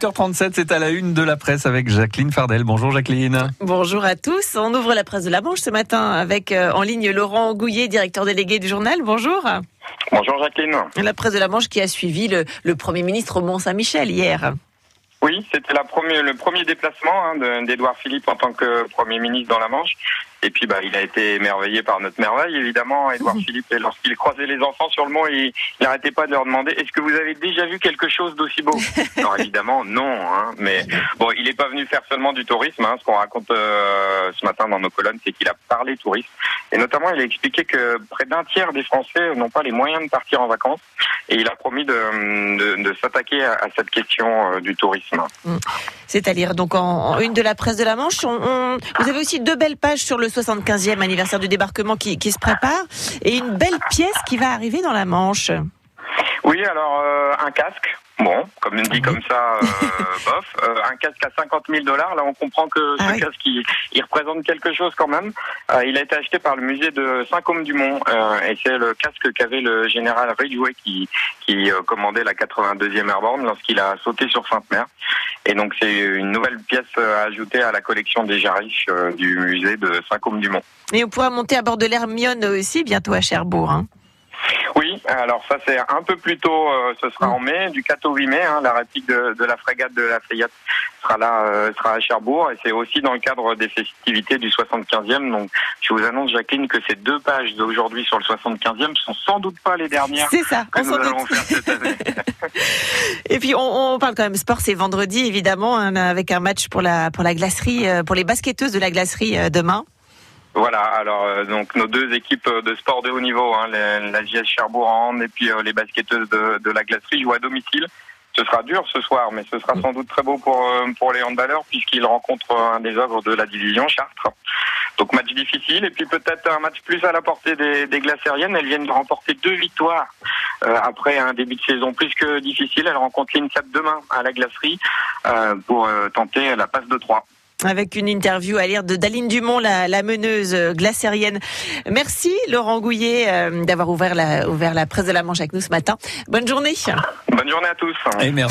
Et à 8h37, c'est à la une de la presse avec Jacqueline Fardel. Bonjour Jacqueline. Bonjour à tous. On ouvre la presse de la Manche ce matin avec euh, en ligne Laurent Gouillet, directeur délégué du journal. Bonjour. Bonjour Jacqueline. La presse de la Manche qui a suivi le, le Premier ministre au Mont-Saint-Michel hier. Oui, c'était le premier déplacement hein, d'Edouard Philippe en tant que Premier ministre dans la Manche. Et puis, bah, il a été émerveillé par notre merveille, évidemment, Edouard Philippe. Et lorsqu'il croisait les enfants sur le mont, il n'arrêtait pas de leur demander Est-ce que vous avez déjà vu quelque chose d'aussi beau? Alors, évidemment, non. Hein, mais bon, il n'est pas venu faire seulement du tourisme. Hein, ce qu'on raconte euh, ce matin dans nos colonnes, c'est qu'il a parlé tourisme. Et notamment, il a expliqué que près d'un tiers des Français n'ont pas les moyens de partir en vacances. Et il a promis de, de, de s'attaquer à, à, cette question euh, du tourisme. Mm. C'est-à-dire, donc, en, en, une de la presse de la Manche, on, on, vous avez aussi deux belles pages sur le 75e anniversaire du débarquement qui, qui, se prépare et une belle pièce qui va arriver dans la Manche. Oui, alors euh, un casque. Bon, comme on dit comme ça, euh, casque à 50 000 dollars. Là, on comprend que ce ah oui. casque, il, il, représente quelque chose quand même. Euh, il a été acheté par le musée de Saint-Côme-du-Mont et c'est le casque qu'avait le général Ridgway qui, qui commandait la 82e Airborne lorsqu'il a sauté sur Sainte-Mère. Et donc, c'est une nouvelle pièce à ajouter à la collection des Jariches du musée de Saint-Côme-du-Mont. Et on pourra monter à bord de l'Hermione aussi bientôt à Cherbourg. Hein. Alors ça c'est un peu plus tôt, euh, ce sera en mai, du 4 au 8 mai, hein, la réplique de, de, la frégate de la Fayette sera là, euh, sera à Cherbourg et c'est aussi dans le cadre des festivités du 75e. Donc je vous annonce Jacqueline que ces deux pages d'aujourd'hui sur le 75e sont sans doute pas les dernières c'est ça, que on nous allons faire cette année. et puis on, on, parle quand même sport, c'est vendredi évidemment hein, avec un match pour la pour la glacerie, euh, pour les basketteuses de la glacerie demain. Voilà, alors euh, donc nos deux équipes de sport de haut niveau, hein, les, la JS Cherbourg et puis euh, les basketteuses de, de, la glacerie jouent à domicile. Ce sera dur ce soir, mais ce sera sans doute très beau pour euh, pour les handballeurs puisqu'ils rencontrent un des œuvres de la division Chartres. Donc match difficile et puis peut-être un match plus à la portée des, des glacériennes. Elles viennent de remporter deux victoires euh, après un début de saison plus que difficile. Elles rencontrent l'INSAP demain à la glacerie euh, pour tenter la passe de 3 avec une interview à lire de Daline Dumont, la, la meneuse glacérienne. Merci Laurent Gouillet euh, d'avoir ouvert la, ouvert la presse de la Manche avec nous ce matin. Bonne journée. Bonne journée à tous. Et merci.